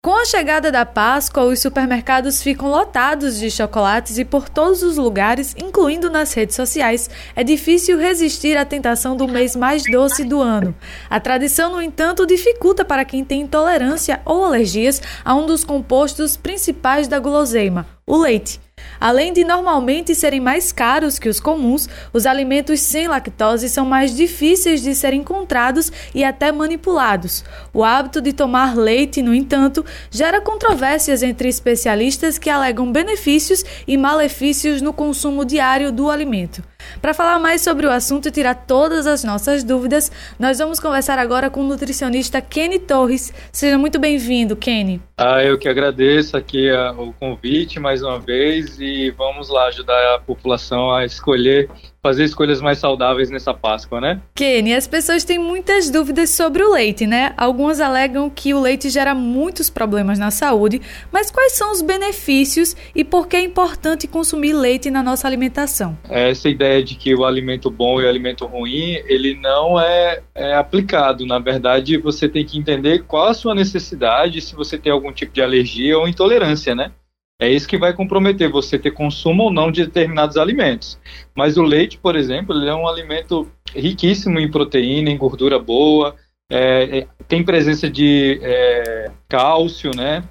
Com a chegada da Páscoa, os supermercados ficam lotados de chocolates e por todos os lugares, incluindo nas redes sociais, é difícil resistir à tentação do mês mais doce do ano. A tradição, no entanto, dificulta para quem tem intolerância ou alergias a um dos compostos principais da guloseima, o leite. Além de normalmente serem mais caros que os comuns, os alimentos sem lactose são mais difíceis de ser encontrados e até manipulados. O hábito de tomar leite, no entanto, gera controvérsias entre especialistas que alegam benefícios e malefícios no consumo diário do alimento. Para falar mais sobre o assunto e tirar todas as nossas dúvidas, nós vamos conversar agora com o nutricionista Kenny Torres. Seja muito bem-vindo, Kenny. Ah, eu que agradeço aqui a, o convite mais uma vez e vamos lá ajudar a população a escolher fazer escolhas mais saudáveis nessa Páscoa, né? Kenny, as pessoas têm muitas dúvidas sobre o leite, né? Algumas alegam que o leite gera muitos problemas na saúde, mas quais são os benefícios e por que é importante consumir leite na nossa alimentação? Essa ideia de que o alimento bom e o alimento ruim, ele não é, é aplicado. Na verdade, você tem que entender qual a sua necessidade, se você tem algum tipo de alergia ou intolerância, né? É isso que vai comprometer você ter consumo ou não de determinados alimentos. Mas o leite, por exemplo, ele é um alimento riquíssimo em proteína, em gordura boa, é, é, tem presença de é, cálcio, né?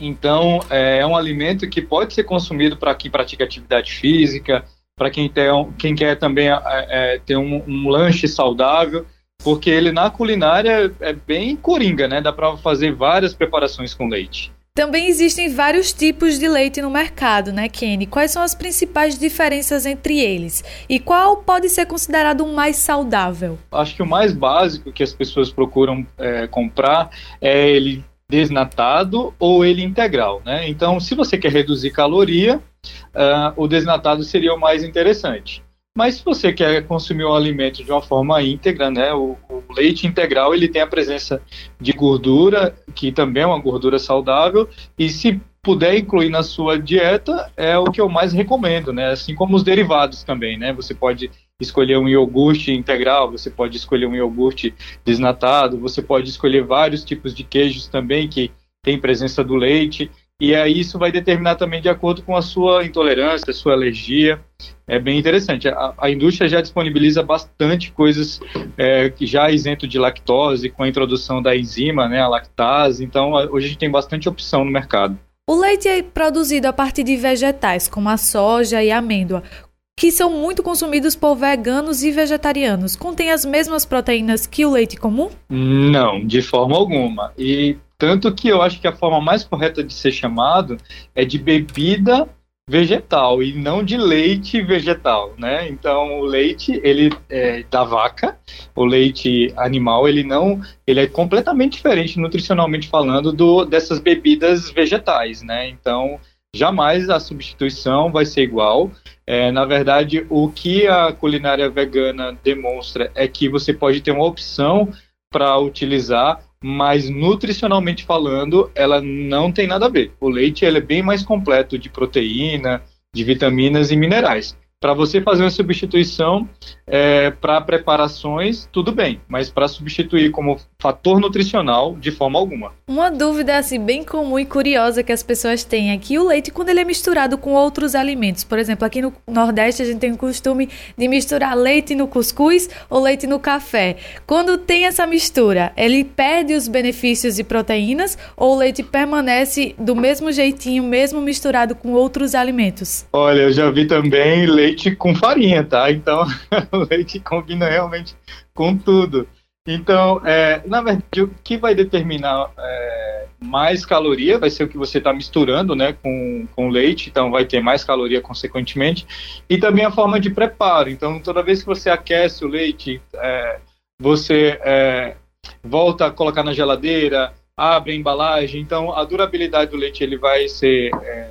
Então, é, é um alimento que pode ser consumido para quem pratica atividade física, para quem, quem quer também é, é, ter um, um, lanche saudável, porque ele na culinária é bem coringa, né? Dá para fazer várias preparações com leite. Também existem vários tipos de leite no mercado, né, Kenny? Quais são as principais diferenças entre eles? E qual pode ser considerado o mais saudável? Acho que o mais básico que as pessoas procuram é, comprar é ele desnatado ou ele integral, né? Então, se você quer reduzir caloria, uh, o desnatado seria o mais interessante. Mas se você quer consumir o alimento de uma forma íntegra, né, o, o, leite integral ele tem a presença de gordura, que também é uma gordura saudável, e se puder incluir na sua dieta, é o que eu mais recomendo, né? Assim como os derivados também, né? Você pode escolher um iogurte integral, você pode escolher um iogurte desnatado, você pode escolher vários tipos de queijos também que tem presença do leite. E aí isso vai determinar também de acordo com a sua intolerância, a sua alergia. É bem interessante. A, a indústria já disponibiliza bastante coisas é, que já isento de lactose, com a introdução da enzima, né, a lactase. Então, hoje a gente tem bastante opção no mercado. O leite é produzido a partir de vegetais, como a soja e a amêndoa, que são muito consumidos por veganos e vegetarianos. Contém as mesmas proteínas que o leite comum? Não, de forma alguma. E tanto que eu acho que a forma mais correta de ser chamado é de bebida vegetal e não de leite vegetal, né? Então o leite ele é da vaca, o leite animal ele não, ele é completamente diferente nutricionalmente falando do dessas bebidas vegetais, né? Então jamais a substituição vai ser igual. É, na verdade, o que a culinária vegana demonstra é que você pode ter uma opção para utilizar mas nutricionalmente falando, ela não tem nada a ver. O leite ele é bem mais completo de proteína, de vitaminas e minerais. Para você fazer uma substituição é, para preparações, tudo bem, mas para substituir como fator nutricional, de forma alguma. Uma dúvida assim bem comum e curiosa que as pessoas têm é que o leite, quando ele é misturado com outros alimentos, por exemplo, aqui no Nordeste a gente tem o costume de misturar leite no cuscuz ou leite no café. Quando tem essa mistura, ele perde os benefícios e proteínas ou o leite permanece do mesmo jeitinho, mesmo misturado com outros alimentos? Olha, eu já vi também leite leite com farinha, tá? Então, o leite combina realmente com tudo. Então, é, na verdade, o que vai determinar é, mais caloria vai ser o que você está misturando né, com, com leite, então vai ter mais caloria consequentemente, e também a forma de preparo. Então, toda vez que você aquece o leite, é, você é, volta a colocar na geladeira, abre a embalagem, então a durabilidade do leite ele vai ser é,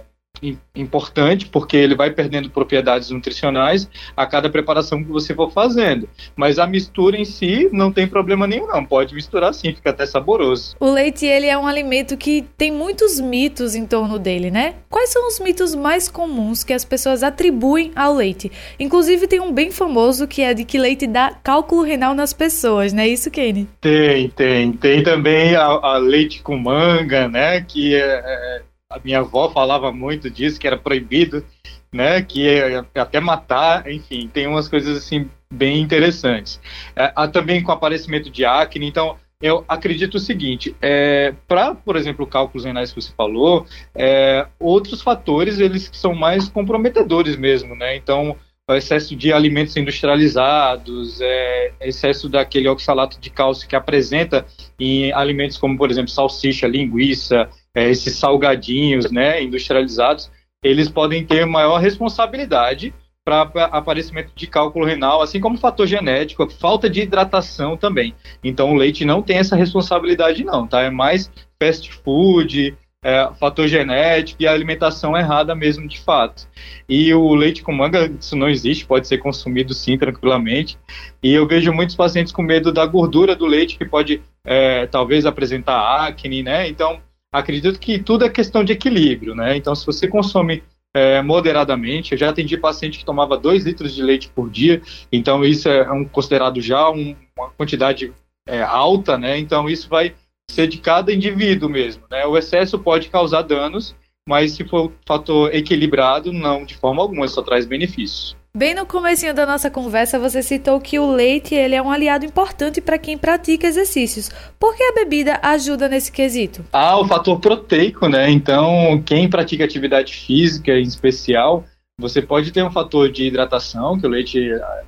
importante, porque ele vai perdendo propriedades nutricionais a cada preparação que você for fazendo. Mas a mistura em si não tem problema nenhum, não. Pode misturar sim, fica até saboroso. O leite, ele é um alimento que tem muitos mitos em torno dele, né? Quais são os mitos mais comuns que as pessoas atribuem ao leite? Inclusive, tem um bem famoso que é de que leite dá cálculo renal nas pessoas, né? Isso, Kenny? Tem, tem. Tem também a, a leite com manga, né? Que é, é a minha avó falava muito disso, que era proibido, né, que até matar, enfim, tem umas coisas assim bem interessantes. É, também com aparecimento de acne, então eu acredito o seguinte, é, para, por exemplo, cálculos renais que você falou, é, outros fatores, eles são mais comprometedores mesmo, né, então excesso de alimentos industrializados, é, excesso daquele oxalato de cálcio que apresenta em alimentos como, por exemplo, salsicha, linguiça, é, esses salgadinhos né, industrializados, eles podem ter maior responsabilidade para aparecimento de cálculo renal, assim como fator genético, falta de hidratação também. Então o leite não tem essa responsabilidade não, tá? É mais fast food, é, fator genético e a alimentação errada mesmo de fato. E o leite com manga, isso não existe, pode ser consumido sim, tranquilamente. E eu vejo muitos pacientes com medo da gordura do leite, que pode é, talvez apresentar acne, né? Então, acredito que tudo é questão de equilíbrio, né? Então, se você consome é, moderadamente, eu já atendi paciente que tomava 2 litros de leite por dia, então isso é um, considerado já um, uma quantidade é, alta, né? Então, isso vai ser de cada indivíduo mesmo, né? O excesso pode causar danos, mas se for um fator equilibrado, não, de forma alguma, só traz benefícios. Bem no comecinho da nossa conversa, você citou que o leite ele é um aliado importante para quem pratica exercícios. Por que a bebida ajuda nesse quesito? Ah, o fator proteico, né? Então, quem pratica atividade física em especial, você pode ter um fator de hidratação, que o leite,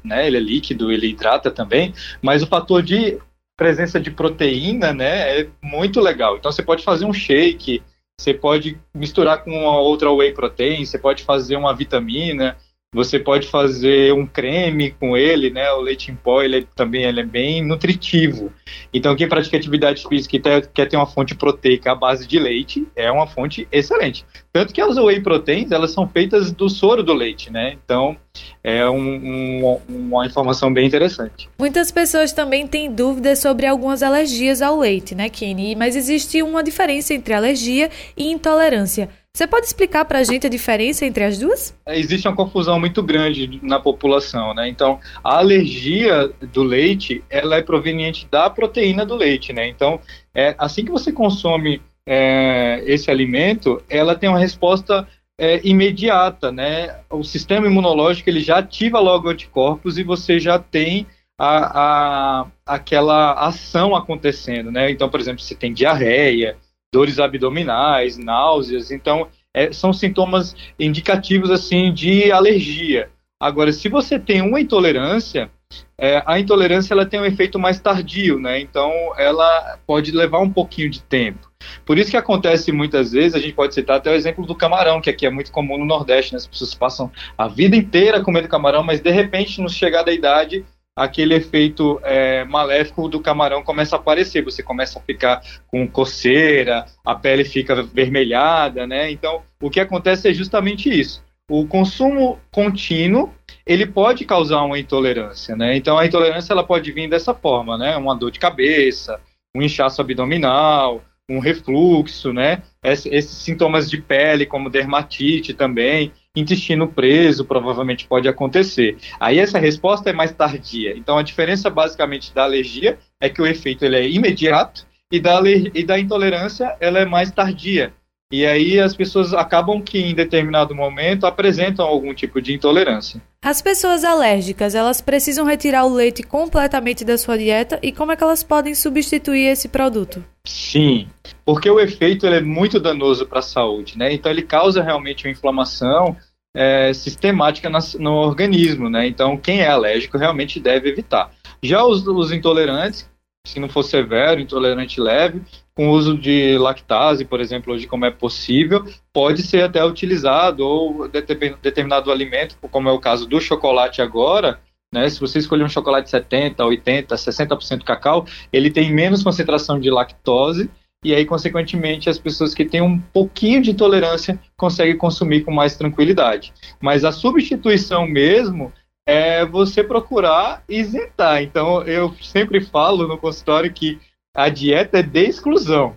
né, ele é líquido, ele hidrata também, mas o fator de presença de proteína, né, é muito legal. Então, você pode fazer um shake, você pode misturar com uma outra whey protein, você pode fazer uma vitamina, você pode fazer um creme com ele, né? O leite em pó, ele é, também ele é bem nutritivo. Então, quem pratica atividade física e quer ter uma fonte proteica à base de leite, é uma fonte excelente. Tanto que as whey proteins, elas são feitas do soro do leite, né? Então, é um, um, uma informação bem interessante. Muitas pessoas também têm dúvidas sobre algumas alergias ao leite, né, Kenny? Mas existe uma diferença entre alergia e intolerância. Você pode explicar para a gente a diferença entre as duas? Existe uma confusão muito grande na população, né? Então, a alergia do leite, ela é proveniente da proteína do leite, né? Então, é, assim que você consome é, esse alimento, ela tem uma resposta é, imediata, né? O sistema imunológico ele já ativa logo anticorpos e você já tem a, a, aquela ação acontecendo, né? Então, por exemplo, se tem diarreia, dores abdominais, náuseas. Então, é, são sintomas indicativos assim de alergia. Agora, se você tem uma intolerância, é, a intolerância ela tem um efeito mais tardio, né? Então, ela pode levar um pouquinho de tempo. Por isso que acontece muitas vezes, a gente pode citar até o exemplo do camarão, que aqui é muito comum no Nordeste, né? As pessoas passam a vida inteira comendo camarão, mas de repente, no chegar da idade, aquele efeito é, maléfico do camarão começa a aparecer. Você começa a ficar com coceira, a pele fica vermelhada, né? Então, o que acontece é justamente isso. O consumo contínuo ele pode causar uma intolerância, né? Então, a intolerância ela pode vir dessa forma, né? Uma dor de cabeça, um inchaço abdominal, um refluxo, né? Esses sintomas de pele, como dermatite também, intestino preso, provavelmente pode acontecer. Aí essa resposta é mais tardia. Então a diferença basicamente da alergia é que o efeito ele é imediato e da, e da intolerância ela é mais tardia. E aí as pessoas acabam que em determinado momento apresentam algum tipo de intolerância. As pessoas alérgicas, elas precisam retirar o leite completamente da sua dieta e como é que elas podem substituir esse produto? Sim, porque o efeito é muito danoso para a saúde, né? Então ele causa realmente uma inflamação é, sistemática no organismo, né? Então quem é alérgico realmente deve evitar. Já os, os intolerantes, se não for severo, intolerante leve, com uso de lactase, por exemplo, hoje como é possível, pode ser até utilizado ou determinado alimento, como é o caso do chocolate agora, né, se você escolher um chocolate 70, 80, 60% cacau, ele tem menos concentração de lactose e aí, consequentemente, as pessoas que têm um pouquinho de intolerância conseguem consumir com mais tranquilidade. Mas a substituição mesmo é você procurar isentar. Então, eu sempre falo no consultório que a dieta é de exclusão,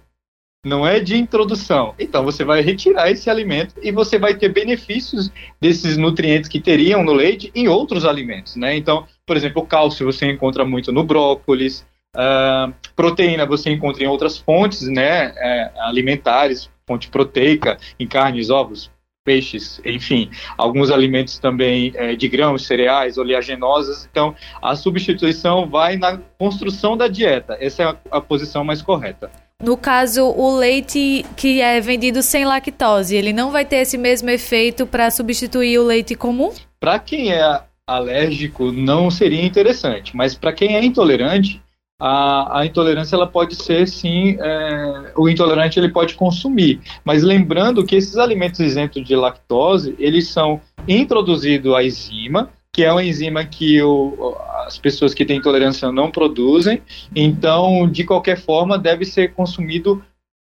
não é de introdução. Então, você vai retirar esse alimento e você vai ter benefícios desses nutrientes que teriam no leite em outros alimentos, né? Então, por exemplo, o cálcio você encontra muito no brócolis, uh, proteína você encontra em outras fontes, né? É, alimentares, fonte proteica, em carnes, ovos, peixes, enfim, alguns alimentos também é, de grãos, cereais, oleaginosas. Então, a substituição vai na construção da dieta. Essa é a, a posição mais correta. No caso, o leite que é vendido sem lactose, ele não vai ter esse mesmo efeito para substituir o leite comum? Para quem é alérgico, não seria interessante, mas para quem é intolerante, a, a, intolerância ela pode ser sim, é, o intolerante ele pode consumir, mas lembrando que esses alimentos isentos de lactose eles são introduzido a enzima, que é uma enzima que o, as pessoas que têm intolerância não produzem, então de qualquer forma deve ser consumido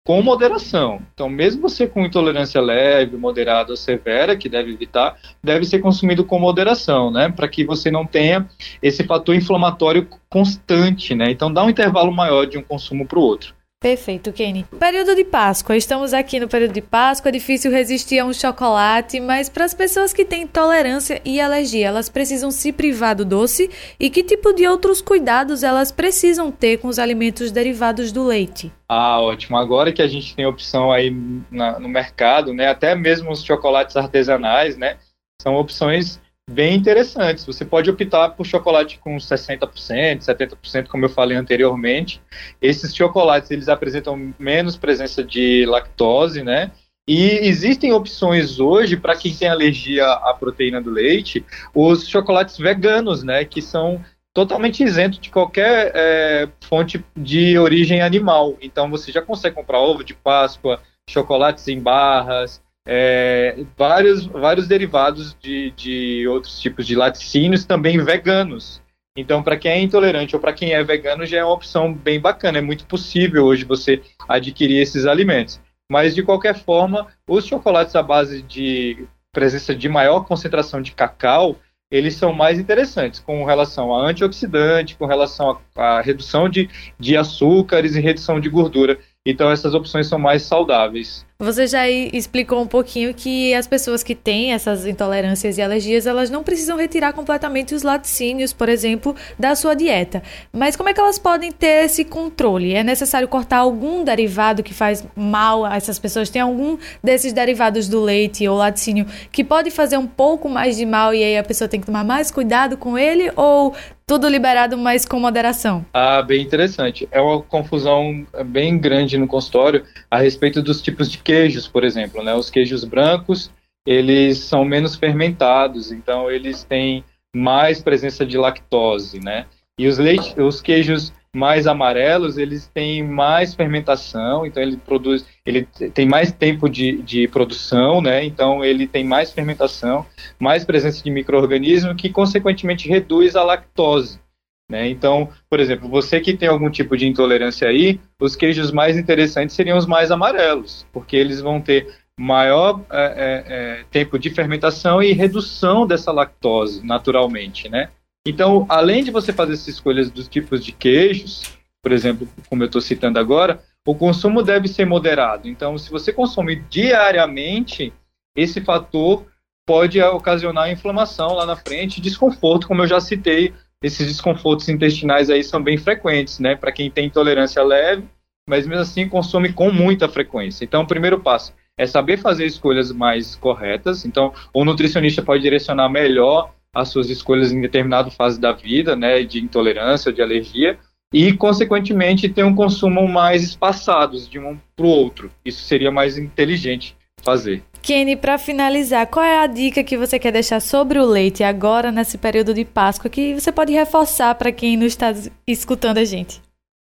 com moderação. Então, mesmo você com intolerância leve, moderada ou severa, que deve evitar, deve ser consumido com moderação, né? Para que você não tenha esse fator inflamatório constante, né? Então, dá um intervalo maior de um consumo para o outro. Perfeito, Kenny. Período de Páscoa. Estamos aqui no período de Páscoa. É difícil resistir a um chocolate, mas para as pessoas que têm intolerância e alergia, elas precisam se privar do doce? E que tipo de outros cuidados elas precisam ter com os alimentos derivados do leite? Ah, ótimo. Agora que a gente tem opção aí na, no mercado, né? Até mesmo os chocolates artesanais, né? São opções bem interessantes. Você pode optar por chocolate com 60%, 70%, como eu falei anteriormente. Esses chocolates, eles apresentam menos presença de lactose, né? E existem opções hoje para quem tem alergia à proteína do leite, os chocolates veganos, né? Que são totalmente isentos de qualquer é, fonte de origem animal. Então você já consegue comprar ovo de Páscoa, chocolates em barras, é, vários, vários derivados de, de outros tipos de laticínios também veganos. Então, para quem é intolerante ou para quem é vegano, já é uma opção bem bacana. É muito possível hoje você adquirir esses alimentos. Mas, de qualquer forma, os chocolates à base de presença de maior concentração de cacau, eles são mais interessantes com relação a antioxidante, com relação à redução de, de açúcares e redução de gordura. Então, essas opções são mais saudáveis. Você já explicou um pouquinho que as pessoas que têm essas intolerâncias e alergias, elas não precisam retirar completamente os laticínios, por exemplo, da sua dieta. Mas como é que elas podem ter esse controle? É necessário cortar algum derivado que faz mal a essas pessoas? Tem algum desses derivados do leite ou laticínio que pode fazer um pouco mais de mal e aí a pessoa tem que tomar mais cuidado com ele? Ou tudo liberado, mas com moderação. Ah, bem interessante. É uma confusão bem grande no consultório a respeito dos tipos de queijos, por exemplo, né? Os queijos brancos, eles são menos fermentados, então eles têm mais presença de lactose, né? E os, leite, os queijos mais amarelos, eles têm mais fermentação, então ele produz, ele tem mais tempo de, de produção, né? Então ele tem mais fermentação, mais presença de microorganismo que consequentemente reduz a lactose. Né? Então, por exemplo, você que tem algum tipo de intolerância aí, os queijos mais interessantes seriam os mais amarelos, porque eles vão ter maior é, é, é, tempo de fermentação e redução dessa lactose naturalmente, né? Então, além de você fazer essas escolhas dos tipos de queijos, por exemplo, como eu estou citando agora, o consumo deve ser moderado. Então, se você consome diariamente, esse fator pode ocasionar inflamação lá na frente, desconforto, como eu já citei esses desconfortos intestinais aí são bem frequentes, né? Para quem tem intolerância leve, mas mesmo assim consome com muita frequência. Então, o primeiro passo é saber fazer escolhas mais corretas. Então, o nutricionista pode direcionar melhor as suas escolhas em determinada fase da vida, né, de intolerância, de alergia, e, consequentemente, ter um consumo mais espaçados de um para o outro. Isso seria mais inteligente fazer. Kenny, para finalizar, qual é a dica que você quer deixar sobre o leite agora nesse período de Páscoa que você pode reforçar para quem não está escutando a gente?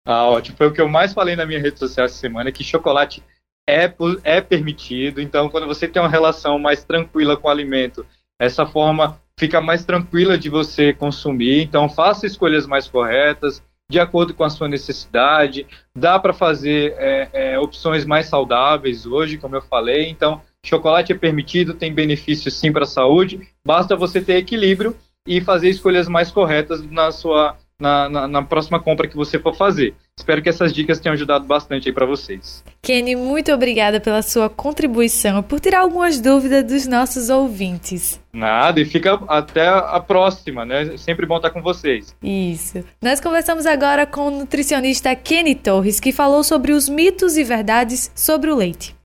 Ah, ótimo. Foi o que eu mais falei na minha rede social essa semana, que chocolate é, é permitido. Então, quando você tem uma relação mais tranquila com o alimento, essa forma fica mais tranquila de você consumir. Então, faça escolhas mais corretas, de acordo com a sua necessidade. Dá para fazer é, é, opções mais saudáveis hoje, como eu falei. Então, chocolate é permitido, tem benefícios sim para a saúde. Basta você ter equilíbrio e fazer escolhas mais corretas na sua na, na, na, próxima compra que você for fazer. Espero que essas dicas tenham ajudado bastante aí para vocês. Kenny, muito obrigada pela sua contribuição e por tirar algumas dúvidas dos nossos ouvintes. Nada, e fica até a próxima, né? Sempre bom estar com vocês. Isso. Nós conversamos agora com o nutricionista Kenny Torres, que falou sobre os mitos e verdades sobre o leite.